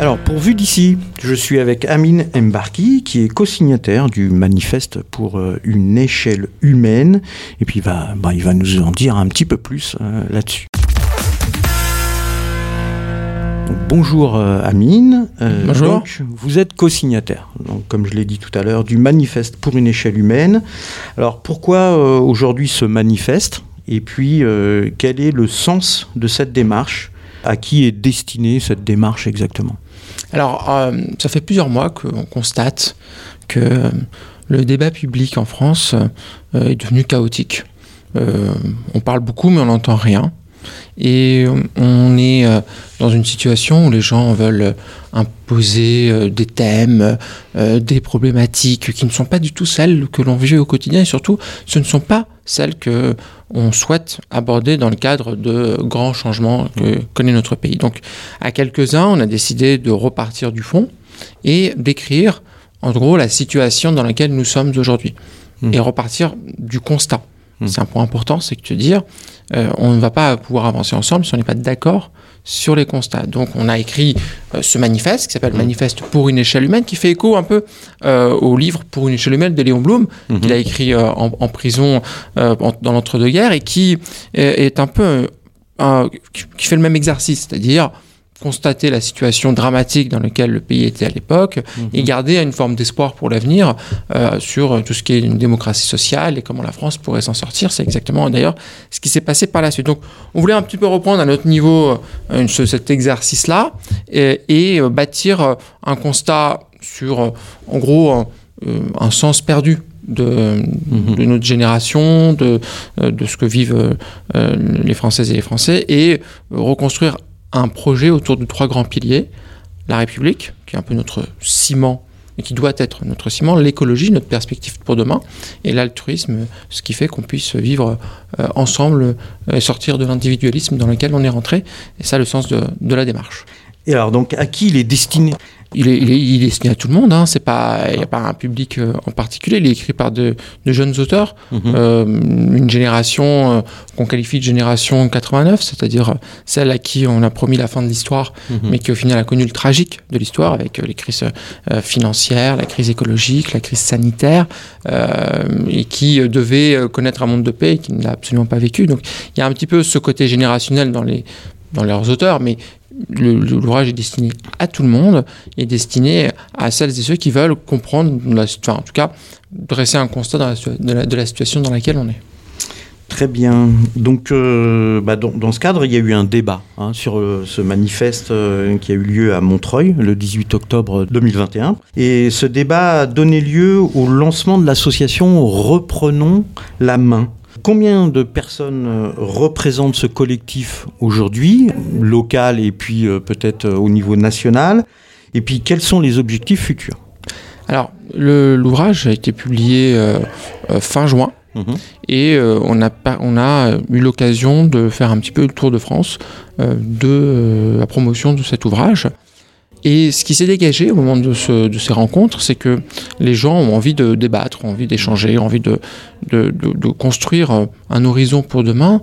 Alors, pour Vue d'ici, je suis avec Amine Mbarki, qui est co-signataire du manifeste pour euh, une échelle humaine. Et puis, il va, bah, il va nous en dire un petit peu plus euh, là-dessus. Bonjour euh, Amine. Euh, Bonjour. Donc, vous êtes co-signataire, donc, comme je l'ai dit tout à l'heure, du manifeste pour une échelle humaine. Alors pourquoi aujourd'hui ce manifeste? Et puis quel est le sens de cette démarche? À qui est destinée cette démarche exactement? Alors ça fait plusieurs mois qu'on constate que le débat public en France est devenu chaotique. on parle beaucoup mais on n'entend rien. Et on est euh, dans une situation où les gens veulent imposer euh, des thèmes, euh, des problématiques qui ne sont pas du tout celles que l'on vit au quotidien et surtout ce ne sont pas celles que on souhaite aborder dans le cadre de grands changements que connaît notre pays. Donc à quelques-uns, on a décidé de repartir du fond et d'écrire en gros la situation dans laquelle nous sommes aujourd'hui mmh. et repartir du constat. C'est un point important, c'est que te dire, euh, on ne va pas pouvoir avancer ensemble si on n'est pas d'accord sur les constats. Donc on a écrit euh, ce manifeste qui s'appelle hmm. Manifeste pour une échelle humaine, qui fait écho un peu euh, au livre Pour une échelle humaine de Léon Blum, hmm. qu'il a écrit en, prison dans l'entre-deux-guerres et qui est un peu qui fait le même exercice, c'est-à-dire constater la situation dramatique dans laquelle le pays était à l'époque mhm. et garder une forme d'espoir pour l'avenir euh, sur tout ce qui est une démocratie sociale et comment la France pourrait s'en sortir. C'est exactement d'ailleurs ce qui s'est passé par la suite. Donc on voulait un petit peu reprendre à notre niveau euh, cet exercice-là et, et, euh, bâtir un constat sur en gros un sens perdu de, mhm. de, notre génération, de, de ce que vivent les Françaises et les Français, et reconstruire un projet autour de trois grands piliers. La République, qui est un peu notre ciment et qui doit être notre ciment, l'écologie, notre perspective pour demain, et l'altruisme, ce qui fait qu'on puisse vivre euh, ensemble euh, et sortir de l'individualisme dans lequel on est rentré. Et ça, le sens de, de la démarche. Et alors, donc, à qui il est destiné? Il est, il, est, destiné à tout le monde. Hein. C'est pas, il n'y a pas un public euh, en particulier. Il est écrit par de, de jeunes auteurs, mhm. euh, une génération euh, qu'on qualifie de génération 89, c'est-à-dire celle à qui on a promis la fin de l'histoire, mhm. mais qui au final a connu le tragique de l'histoire avec les crises financières, la crise écologique, la crise sanitaire, et qui devait connaître un monde de paix et qui ne l'a absolument pas vécu. Donc il y a un petit peu ce côté générationnel dans les dans leurs auteurs, mais l'ouvrage est destiné à tout le monde, est destiné à celles et ceux qui veulent comprendre, enfin, en tout cas, dresser un constat de, la, situation dans laquelle on est. Très bien. Donc, euh, bah, dans, ce cadre, il y a eu un débat hein, sur euh, ce manifeste euh, qui a eu lieu à Montreuil le 18 octobre 2021. Et ce débat a donné lieu au lancement de l'association Reprenons la main. Combien de personnes euh, représentent ce collectif aujourd'hui, local et puis euh, peut-être euh, au niveau national? Et puis quels sont les objectifs futurs? Alors, l'ouvrage a été publié fin juin. Mhm. Et on, a, on a eu l'occasion de faire un petit peu le tour de France de la promotion de cet ouvrage. Et ce qui s'est dégagé au moment de, ces rencontres, c'est que les gens ont envie de débattre, ont envie d'échanger, ont envie de, construire euh, un horizon pour demain,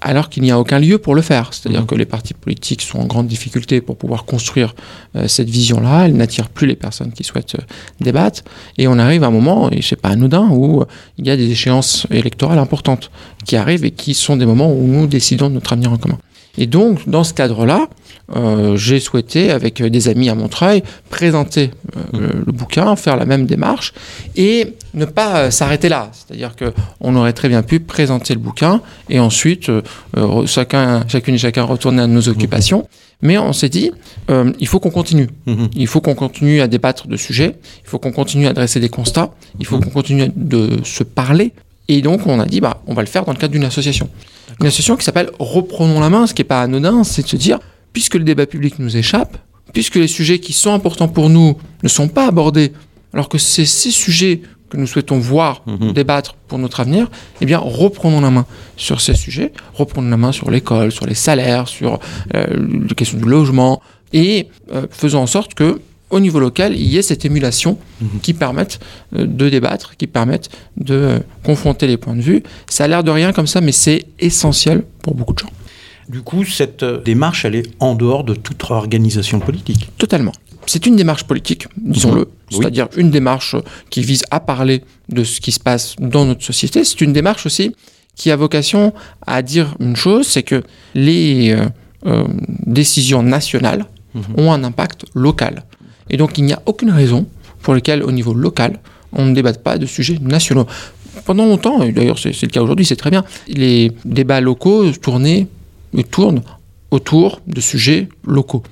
alors qu'il n'y a aucun lieu pour le faire. C'est-à-dire mmh. que les partis politiques sont en grande difficulté pour pouvoir construire euh, cette vision-là. Elles n'attirent plus les personnes qui souhaitent euh, débattre. Et on arrive à un moment, et c'est pas anodin, où il y a des échéances électorales importantes qui arrivent et qui sont des moments où nous décidons de notre avenir en commun. Et donc, dans ce cadre-là, euh, j'ai souhaité, avec des amis à Montreuil, présenter euh, le, bouquin, faire la même démarche et ne pas euh, s'arrêter là. C'est-à-dire qu'on aurait très bien pu présenter le bouquin et ensuite chacun, chacune et chacun retourner à nos occupations. Mais on s'est dit, il faut qu'on continue. Mhm. Il faut qu'on continue à débattre de sujets, il faut qu'on continue à dresser des constats, il faut qu'on continue de se parler. Et donc on a dit, bah, on va le faire dans le cadre d'une association. Une association qui s'appelle Reprenons la main, ce qui n'est pas anodin, c'est de se dire, puisque le débat public nous échappe, puisque les sujets qui sont importants pour nous ne sont pas abordés, alors que c'est ces sujets que nous souhaitons voir mhm. débattre pour notre avenir, eh bien, reprenons la main sur ces sujets, reprenons la main sur l'école, sur les salaires, sur euh, les questions du logement, et euh, faisons en sorte que au niveau local, il y ait cette émulation mhm. qui permette euh, de débattre, qui permette de confronter les points de vue. Ça a l'air de rien comme ça, mais c'est essentiel pour beaucoup de gens. Du coup, cette euh, démarche, elle est en dehors de toute organisation politique. Totalement. C'est une démarche politique, disons-le. Oui. C'est-à-dire une démarche qui vise à parler de ce qui se passe dans notre société. C'est une démarche aussi qui a vocation à dire une chose, c'est que les euh, euh, décisions nationales Mhm. ont un impact local. Et donc il n'y a aucune raison pour laquelle au niveau local, on ne débatte pas de sujets nationaux. Pendant longtemps, et d'ailleurs c'est c'est le cas aujourd'hui, c'est très bien, les débats locaux tournaient et tournent autour de sujets locaux.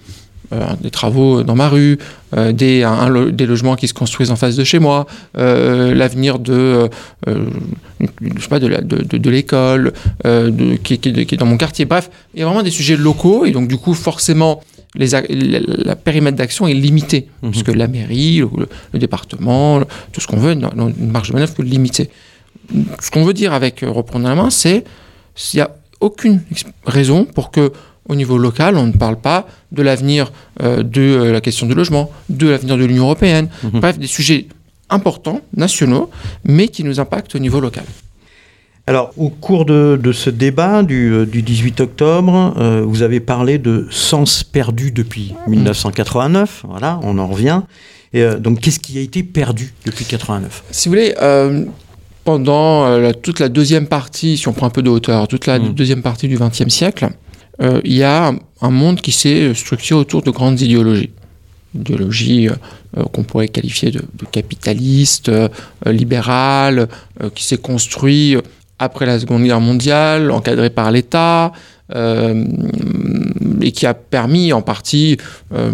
Euh, des travaux dans ma rue, euh, des, un- un lo- des logements qui se construisent en face de chez moi, euh, l'avenir de, je sais pas, de, la- de, de- de l'école, qui, qui- qui est dans mon quartier. Bref, il y a vraiment des sujets locaux et donc du coup forcément les, la, la périmètre d'action est limité Mhm. parce que la mairie, le, le département, le- tout ce qu'on veut, une, une marge de manœuvre peut limiter. Ce qu'on veut dire avec reprendre la main, c'est qu'il n'y a aucune raison pour que au niveau local, on ne parle pas de l'avenir euh, de euh, la question du logement, de l'avenir de l'Union européenne, Mhm. bref, des sujets importants, nationaux, mais qui nous impactent au niveau local. Alors, au cours de, de ce débat du, euh, du 18 octobre, euh, vous avez parlé de sens perdu depuis 1989. Voilà, on en revient. Et, donc, qu'est-ce qui a été perdu depuis 89 Si vous voulez, pendant euh, toute la deuxième partie, si on prend un peu de hauteur, toute la Mm. deuxième partie du XXe siècle, euh, il y a un, un monde qui s'est structuré autour de grandes idéologies. Idéologies euh, euh, qu'on pourrait qualifier de, de capitalistes, euh, euh, libérales, euh, qui s'est construit après la Seconde Guerre mondiale, encadré par l'État, euh, et qui a permis en partie euh,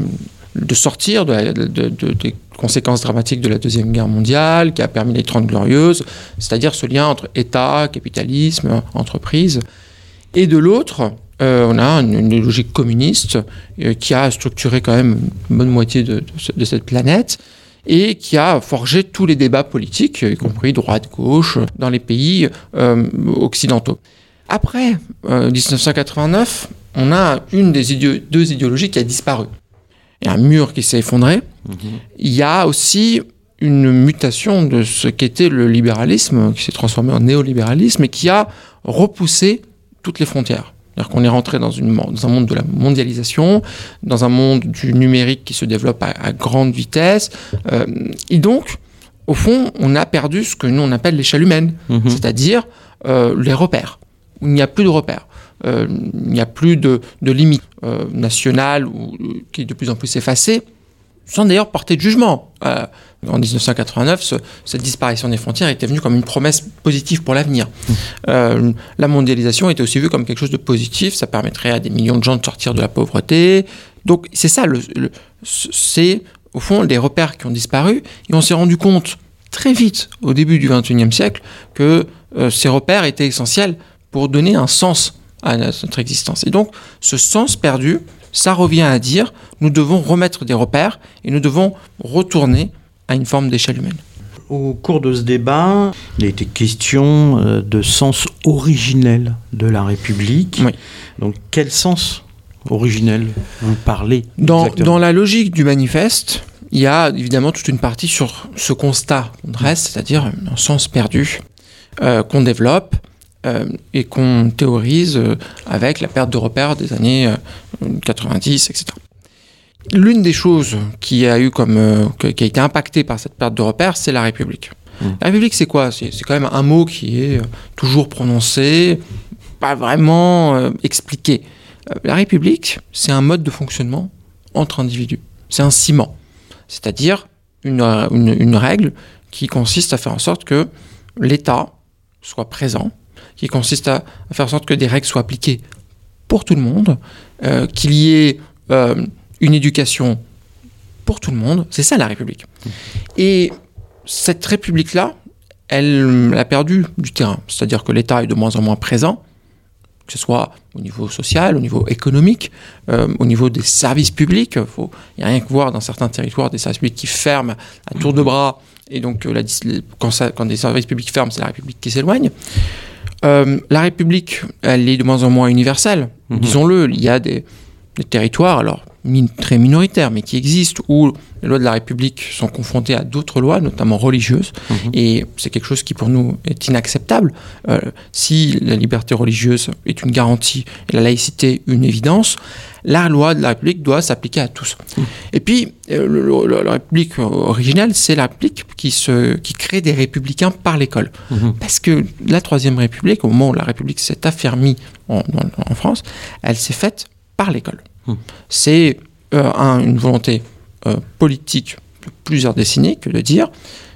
de sortir de la- de- de- des conséquences dramatiques de la Deuxième Guerre mondiale, qui a permis les Trente Glorieuses, c'est-à-dire ce lien entre État, capitalisme, entreprise. Et de l'autre, euh, on a une, une logique communiste euh, qui a structuré quand même une bonne moitié de, de ce- de cette planète et qui a forgé tous les débats politiques, y compris droite-gauche, dans les pays euh, occidentaux. Après euh, 1989, on a une des deux idéologies qui a disparu. A un mur qui s'est effondré. Il y a aussi une mutation de ce qu'était le libéralisme, qui s'est transformé en néolibéralisme et qui a repoussé toutes les frontières. C'est-à-dire qu'on est rentré dans, une, dans un monde de la mondialisation, dans un monde du numérique qui se développe à, à grande vitesse. Euh, et donc, au fond, on a perdu ce que nous on appelle l'échelle humaine, Mhm. c'est-à-dire euh, les repères. Il n'y a plus de repères. Euh, il n'y a plus de, de limites euh, nationales ou, euh, qui est de plus en plus effacée, sans d'ailleurs porter de jugement. En 1989, ce- cette disparition des frontières était venue comme une promesse positive pour l'avenir. La mondialisation était aussi vue comme quelque chose de positif, ça permettrait à des millions de gens de sortir de la pauvreté. Donc c'est ça, c'est au fond des repères qui ont disparu, et on s'est rendu compte très vite, au début du XXIe siècle, que ces repères étaient essentiels pour donner un sens à notre existence. Et donc, ce sens perdu, ça revient à dire, nous devons remettre des repères et nous devons retourner à une forme d'échelle humaine. Au cours de ce débat, il a été question euh, de sens originel de la République. Oui. Donc, quel sens originel vous parlez Dans, dans la logique du manifeste, il y a évidemment toute une partie sur ce constat qu'on dresse, c'est-à-dire un sens perdu euh, qu'on développe euh, et qu'on théorise euh, avec la perte de repères des années euh, 90, etc. L'une des choses qui a eu comme euh, qui a été impactée par cette perte de repères, c'est la République. Mm. La République, c'est quoi? C'est c'est quand même un mot qui est euh, toujours prononcé, pas vraiment euh, expliqué. Euh, la République, c'est un mode de fonctionnement entre individus. C'est un ciment, c'est-à-dire une, euh, une, une règle qui consiste à faire en sorte que l'État soit présent, qui consiste à, faire en sorte que des règles soient appliquées pour tout le monde, euh, qu'il y ait euh, une éducation pour tout le monde. C'est ça la République. Et cette République-là, elle a perdu du terrain. C'est-à-dire que l'État est de moins en moins présent, que ce soit au niveau social, au niveau économique, euh, au niveau des services publics. Il n'y a rien que voir dans certains territoires des services publics qui ferment à tour de bras. Et donc, quand des services publics ferment, c'est la République qui s'éloigne. Euh, la République, elle est de moins en moins universelle. Mhm. Disons-le, il y a des, des territoires, alors très minoritaires, mais qui existent, où les lois de la République sont confrontées à d'autres lois, notamment religieuses, mhm. et c'est quelque chose qui pour nous est inacceptable. Euh, si la liberté religieuse est une garantie et la laïcité une évidence, la loi de la République doit s'appliquer à tous. Mhm. Et puis, euh, la République originelle, c'est la République qui, se, qui crée des républicains par l'école. Mhm. Parce que la Troisième République, au moment où la République s'est affermie en, en France, elle s'est faite par l'école. C'est euh, une volonté euh, politique de plusieurs décennies que de dire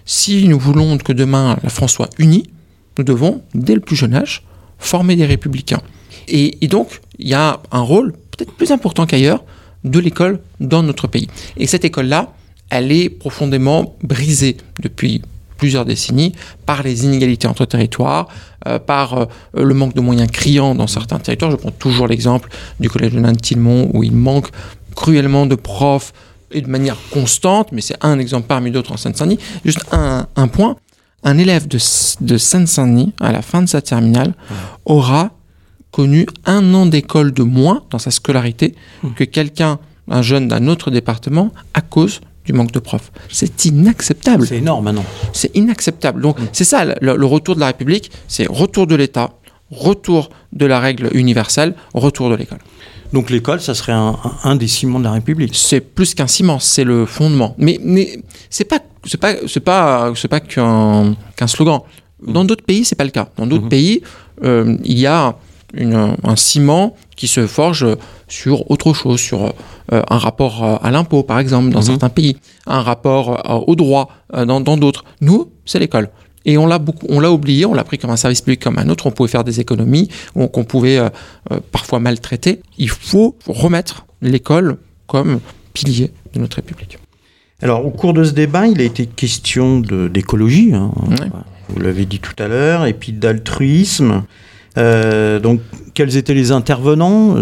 si nous voulons que demain la France soit unie, nous devons, dès le plus jeune âge, former des républicains. Et, donc, il y a un rôle peut-être plus important qu'ailleurs de l'école dans notre pays. Et cette école-là, elle est profondément brisée depuis plusieurs décennies par les inégalités entre territoires, euh, par euh, le manque de moyens criants dans certains territoires. Je prends toujours l'exemple du collège de Nantilmont où il manque cruellement de profs et de manière constante, mais c'est un exemple parmi d'autres en Seine-Saint-Denis. Juste un, point, un élève de, de Seine-Saint-Denis, à la fin de sa terminale, aura connu un an d'école de moins dans sa scolarité mmh. que quelqu'un, un jeune d'un autre département, à cause du manque de profs. C'est inacceptable. C'est énorme maintenant. C'est inacceptable. Donc mm. c'est ça, le, retour de la République, c'est retour de l'État, retour de la règle universelle, retour de l'école. Donc l'école, ça serait un, des ciments de la République. C'est plus qu'un ciment, c'est le fondement. Mais, mais c'est pas c'est pas c'est pas c'est pas qu'un qu'un slogan. Dans d'autres pays, c'est pas le cas. Dans d'autres mm-hmm. pays, euh, il y a un ciment qui se forge sur autre chose, sur un rapport euh, à l'impôt, par exemple, dans mhm. certains pays, un rapport euh, au droit dans d'autres. Nous, c'est l'école. Et on l'a beaucoup, on l'a oublié, on l'a pris comme un service public comme un autre. On pouvait faire des économies, qu'on pouvait parfois maltraiter. Il faut remettre l'école comme pilier de notre République. Alors, au cours de ce débat, il a été question d'écologie, hein. vous l'avez dit tout à l'heure, et puis d'altruisme. Euh, donc, quels étaient les intervenants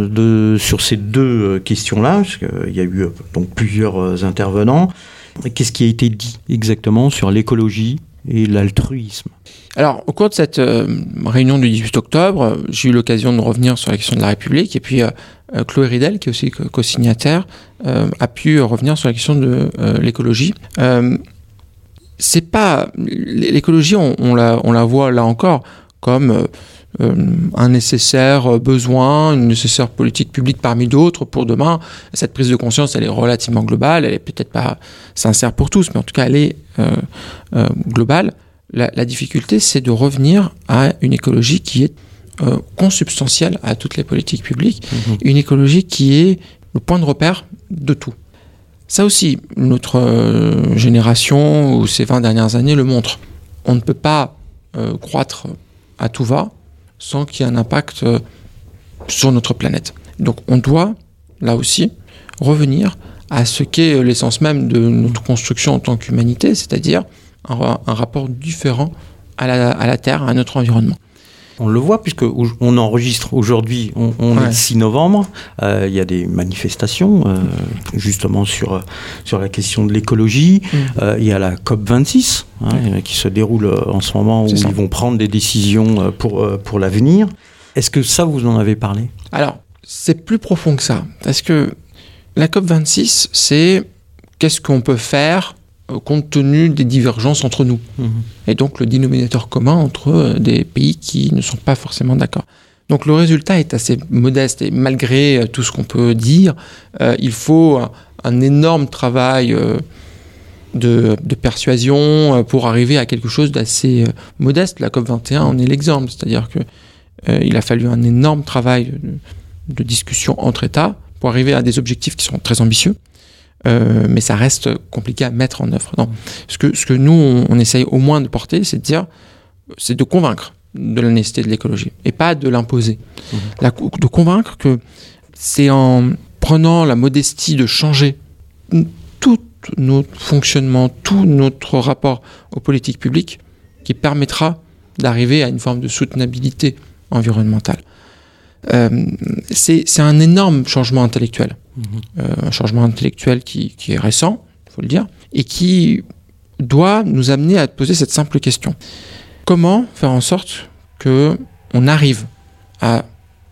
sur ces deux euh, questions-là? Parce qu'il y a eu euh, donc plusieurs intervenants. Qu'est-ce qui a été dit exactement sur l'écologie et l'altruisme? Alors, au cours de cette réunion du 18 octobre, j'ai eu l'occasion de revenir sur la question de la République, et puis Chloé Ridel, qui est aussi co-signataire, a pu revenir sur la question de l'écologie. c'est pas l'écologie, on, la, voit là encore comme euh, un nécessaire besoin, une nécessaire politique publique parmi d'autres pour demain. Cette prise de conscience, elle est relativement globale, elle est peut-être pas sincère pour tous, mais en tout cas, elle est euh, euh, globale. La, difficulté, c'est de revenir à une écologie qui est consubstantielle à toutes les politiques publiques, mhm. une écologie qui est le point de repère de tout. Ça aussi, notre génération ou ces 20 dernières années le montre. On ne peut pas croître à tout va, sans qu'il y ait un impact euh, sur notre planète. Donc on doit, là aussi, revenir à ce qu'est l'essence même de notre construction en tant qu'humanité, c'est-à-dire un, rapport différent à la, Terre, à notre environnement. On le voit puisque on enregistre aujourd'hui, on, est le 6 novembre, euh, il y a des manifestations euh, justement sur, sur la question de l'écologie. Mm. il y a la COP 26 hein, qui se déroule en ce moment où ils vont prendre des décisions pour, pour l'avenir. Est-ce que ça, vous en avez parlé? Alors, c'est plus profond que ça. Parce que la COP 26, c'est qu'est-ce qu'on peut faire euh, compte tenu des divergences entre nous. Mhm. Et donc le dénominateur commun entre euh, des pays qui ne sont pas forcément d'accord. Donc le résultat est assez modeste et malgré euh, tout ce qu'on peut dire, il faut un, énorme travail de, persuasion pour arriver à quelque chose d'assez modeste. La COP21 en est l'exemple, c'est-à-dire que il a fallu un énorme travail de discussion entre États pour arriver à des objectifs qui sont très ambitieux. Euh, mais ça reste compliqué à mettre en œuvre. Non. Ce, que, ce que nous, on, essaye au moins de porter, c'est de dire, c'est de convaincre de la nécessité de l'écologie et pas de l'imposer. Mmh. De convaincre que c'est en prenant la modestie de changer tout notre fonctionnement, tout notre rapport aux politiques publiques qui permettra d'arriver à une forme de soutenabilité environnementale. Euh, c'est un énorme changement intellectuel. Euh, un changement intellectuel qui, est récent, il faut le dire, et qui doit nous amener à poser cette simple question. Comment faire en sorte que on arrive à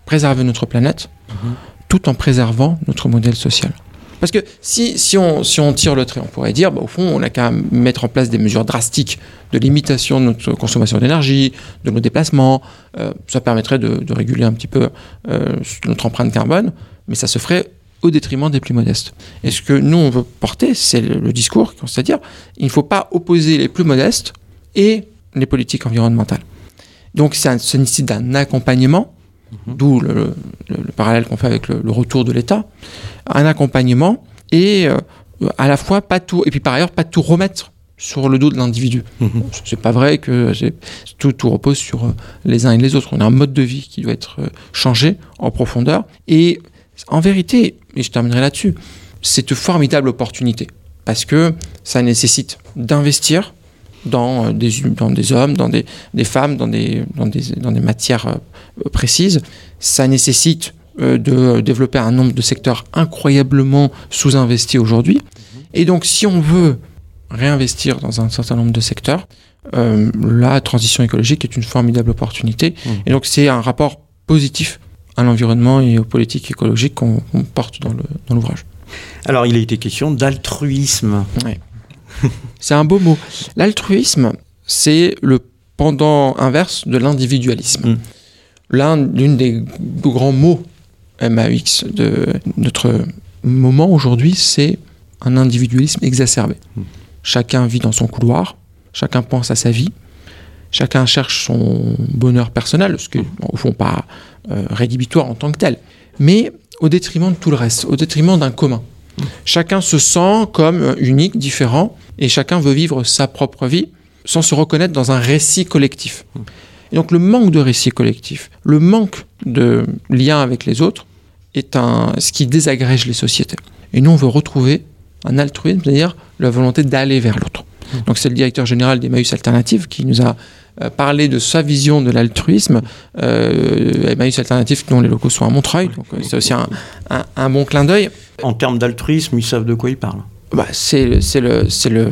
préserver notre planète mhm. tout en préservant notre modèle social? Parce que si, on, tire le trait, on pourrait dire, bah, au fond, on n'a qu'à mettre en place des mesures drastiques de limitation de notre consommation d'énergie, de nos déplacements. Euh, ça permettrait de, réguler un petit peu euh, notre empreinte carbone, mais ça se ferait au détriment des plus modestes. Et ce que nous, on veut porter, c'est le, discours, c'est-à-dire, il ne faut pas opposer les plus modestes et les politiques environnementales. Donc ça nécessite d'un accompagnement. D'où le, le, le, parallèle qu'on fait avec le, retour de l'État, un accompagnement et euh, à la fois pas tout, et puis par ailleurs pas tout remettre sur le dos de l'individu. Mmh. C'est pas vrai que tout, tout, repose sur euh, les uns et les autres. On a un mode de vie qui doit être euh, changé en profondeur. Et en vérité, et je terminerai là-dessus, c'est une formidable opportunité parce que ça nécessite d'investir dans des, dans des hommes, dans des, des femmes, dans des, dans, des, dans des matières euh, précises. Ça nécessite euh, de développer un nombre de secteurs incroyablement sous-investis aujourd'hui. Et donc, si on veut réinvestir dans un certain nombre de secteurs, euh, la transition écologique est une formidable opportunité. Mmh. Et donc, c'est un rapport positif à l'environnement et aux politiques écologiques qu'on qu porte dans l'ouvrage. Dans Alors, il a été question d'altruisme. Oui. c'est un beau mot. L'altruisme, c'est le pendant inverse de l'individualisme. Mm. L'un l'une des grands mots MAX de notre moment aujourd'hui, c'est un individualisme exacerbé. Mm. Chacun vit dans son couloir, chacun pense à sa vie, chacun cherche son bonheur personnel, ce qui est au fond pas euh, rédhibitoire en tant que tel, mais au détriment de tout le reste, au détriment d'un commun. Chacun se sent comme unique, différent, et chacun veut vivre sa propre vie sans se reconnaître dans un récit collectif. Et donc le manque de récit collectif, le manque de lien avec les autres, est un, ce qui désagrège les sociétés. Et nous, on veut retrouver un altruisme, c'est-à-dire la volonté d'aller vers l'autre. Donc c'est le directeur général d'Emmaüs Alternative qui nous a euh, parlé de sa vision de l'altruisme. Euh, Emmaüs Alternative, dont les locaux sont à Montreuil, donc euh, c'est aussi un, un, un, bon clin d'œil. En termes d'altruisme, ils savent de quoi ils parlent. Bah, c'est le, le,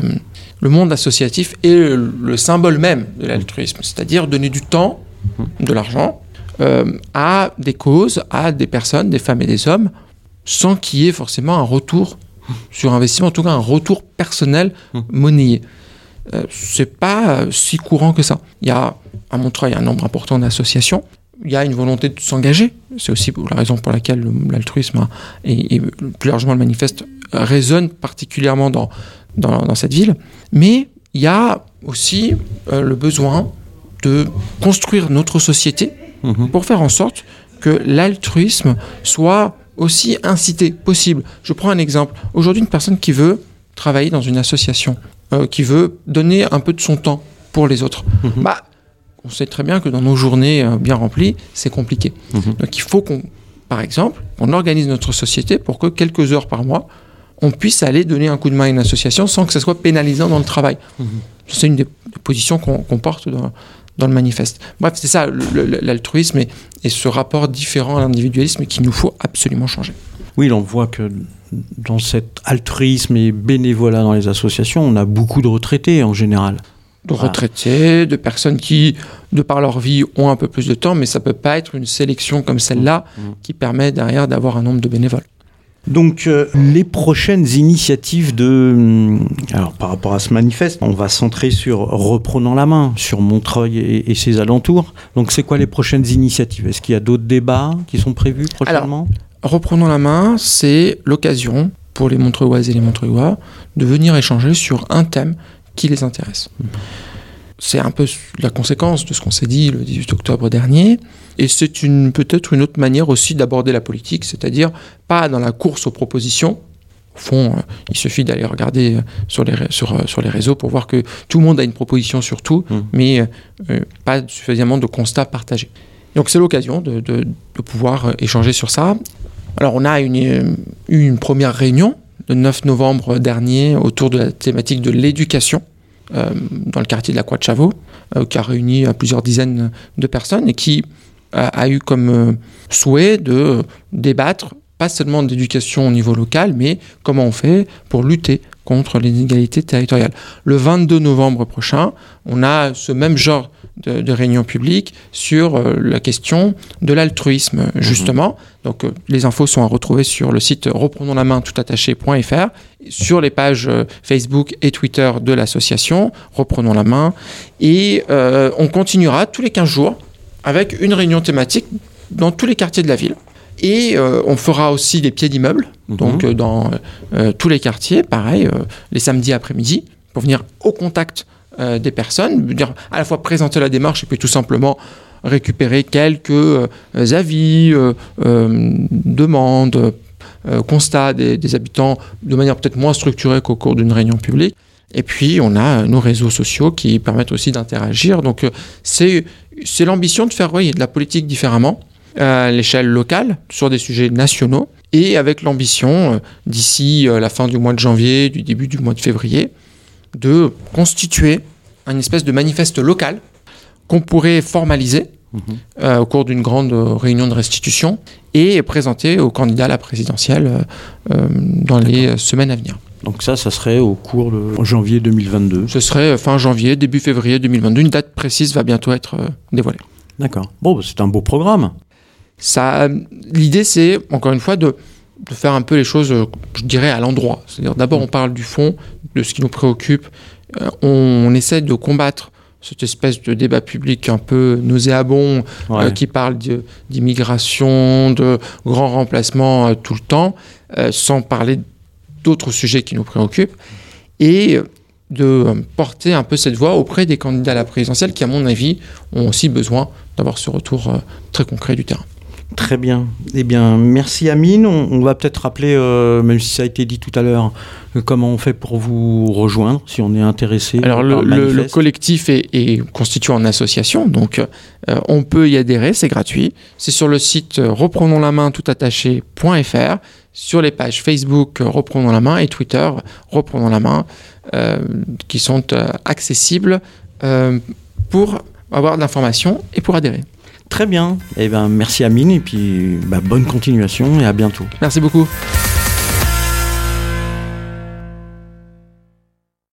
le, monde associatif et le, le symbole même de l'altruisme, c'est-à-dire donner du temps, de l'argent, euh, à des causes, à des personnes, des femmes et des hommes, sans qu'il y ait forcément un retour sur investissement, en tout cas un retour personnel monnayé. Euh, c'est pas si courant que ça. Il y a à Montreuil un nombre important d'associations. Il y a une volonté de s'engager. C'est aussi la raison pour laquelle l'altruisme et, et, plus largement le manifeste résonne particulièrement dans, dans, dans, cette ville. Mais il y a aussi euh, le besoin de construire notre société mmh. pour faire en sorte que l'altruisme soit aussi incité possible. Je prends un exemple. Aujourd'hui, une personne qui veut travailler dans une association, euh, qui veut donner un peu de son temps pour les autres, mmh. bah, on sait très bien que dans nos journées euh, bien remplies, c'est compliqué. Mmh. Donc il faut qu'on, par exemple, on organise notre société pour que quelques heures par mois, on puisse aller donner un coup de main à une association sans que ça soit pénalisant dans le travail. Mmh. C'est une des, positions qu'on qu porte dans, dans le manifeste. Bref, c'est ça l'altruisme et, et, ce rapport différent à l'individualisme qu'il nous faut absolument changer. Oui, on voit que dans cet altruisme et bénévolat dans les associations, on a beaucoup de retraités en général. De retraités, de personnes qui, de par leur vie, ont un peu plus de temps, mais ça ne peut pas être une sélection comme celle-là mmh. qui permet derrière d'avoir un nombre de bénévoles. Donc euh, les prochaines initiatives de alors par rapport à ce manifeste, on va centrer sur reprenant la main sur Montreuil et, et ses alentours. Donc c'est quoi les prochaines initiatives? Est-ce qu'il y a d'autres débats qui sont prévus prochainement? alors, Reprenons la main, c'est l'occasion pour les Montreuilloises et les Montreuillois de venir échanger sur un thème qui les intéresse. Mmh. C'est un peu la conséquence de ce qu'on s'est dit le 18 octobre dernier. Et c'est peut-être une autre manière aussi d'aborder la politique, c'est-à-dire pas dans la course aux propositions. Au fond, euh, il suffit d'aller regarder euh, sur les, sur, euh, sur les réseaux pour voir que tout le monde a une proposition sur tout, mmh. mais euh, pas suffisamment de constats partagés. Donc c'est l'occasion de, de, de, pouvoir échanger sur ça. Alors on a eu une première réunion le 9 novembre dernier autour de la thématique de l'éducation euh, dans le quartier de la Croix de euh, qui a réuni euh, plusieurs dizaines de personnes et qui a, a eu comme souhait de débattre pas seulement d'éducation au niveau local, mais comment on fait pour lutter contre les inégalités territoriales. Le 22 novembre prochain, on a ce même genre de, réunion publique sur euh, la question de l'altruisme, mhm. justement. Donc, euh, les infos sont à retrouver sur le site reprenons la main toutattaché.fr, sur les pages euh, Facebook et Twitter de l'association, reprenons la main. Et on continuera tous les 15 jours avec une réunion thématique dans tous les quartiers de la ville. Et on fera aussi des pieds d'immeubles, mhm. donc dans tous les quartiers, pareil, les samedis après-midi, pour venir au contact euh, des personnes, dire à la fois présenter la démarche et puis tout simplement récupérer quelques euh, avis, euh, demandes, constats des, habitants de manière peut-être moins structurée qu'au cours d'une réunion publique. Et puis, on a nos réseaux sociaux qui permettent aussi d'interagir. Donc, c'est l'ambition de faire de la politique différemment à l'échelle locale sur des sujets nationaux et avec l'ambition, d'ici la fin du mois de janvier, du début du mois de février, de constituer une espèce de manifeste local qu'on pourrait formaliser mhm. euh, au cours d'une grande réunion de restitution et présenter aux candidats à la présidentielle euh, euh, dans les semaines à venir. Donc ça, ça serait au cours de janvier 2022 Ce serait fin janvier, début février 2022. Une date précise va bientôt être dévoilée. D'accord. Bon, bah, c'est un beau programme. Ça, l'idée, c'est encore une fois de, de, faire un peu les choses, je dirais, à l'endroit. C'est-à-dire, d'abord, on parle du fond, de ce qui nous préoccupe, euh, on, essaie de combattre cette espèce de débat public un peu nauséabond euh, qui parle d'immigration, de grands remplacements euh, tout le temps, sans parler d'autres sujets qui nous préoccupent, et de porter un peu cette voix auprès des candidats à la présidentielle qui, à mon avis, ont aussi besoin d'avoir ce retour très concret du terrain. Très bien. Eh bien, merci Amine. On, va peut-être rappeler, euh, même si ça a été dit tout à l'heure, euh, comment on fait pour vous rejoindre si on est intéressé. Alors, le, collectif est, constitué en association, donc euh, on peut y adhérer, c'est gratuit. C'est sur le site reprenons la main tout attaché.fr, sur les pages Facebook Reprenons la main et Twitter Reprenons la main, qui sont accessibles pour avoir de l'information et pour adhérer. Très bien. Eh ben, merci Amine et puis bah, bonne continuation et à bientôt. Merci beaucoup.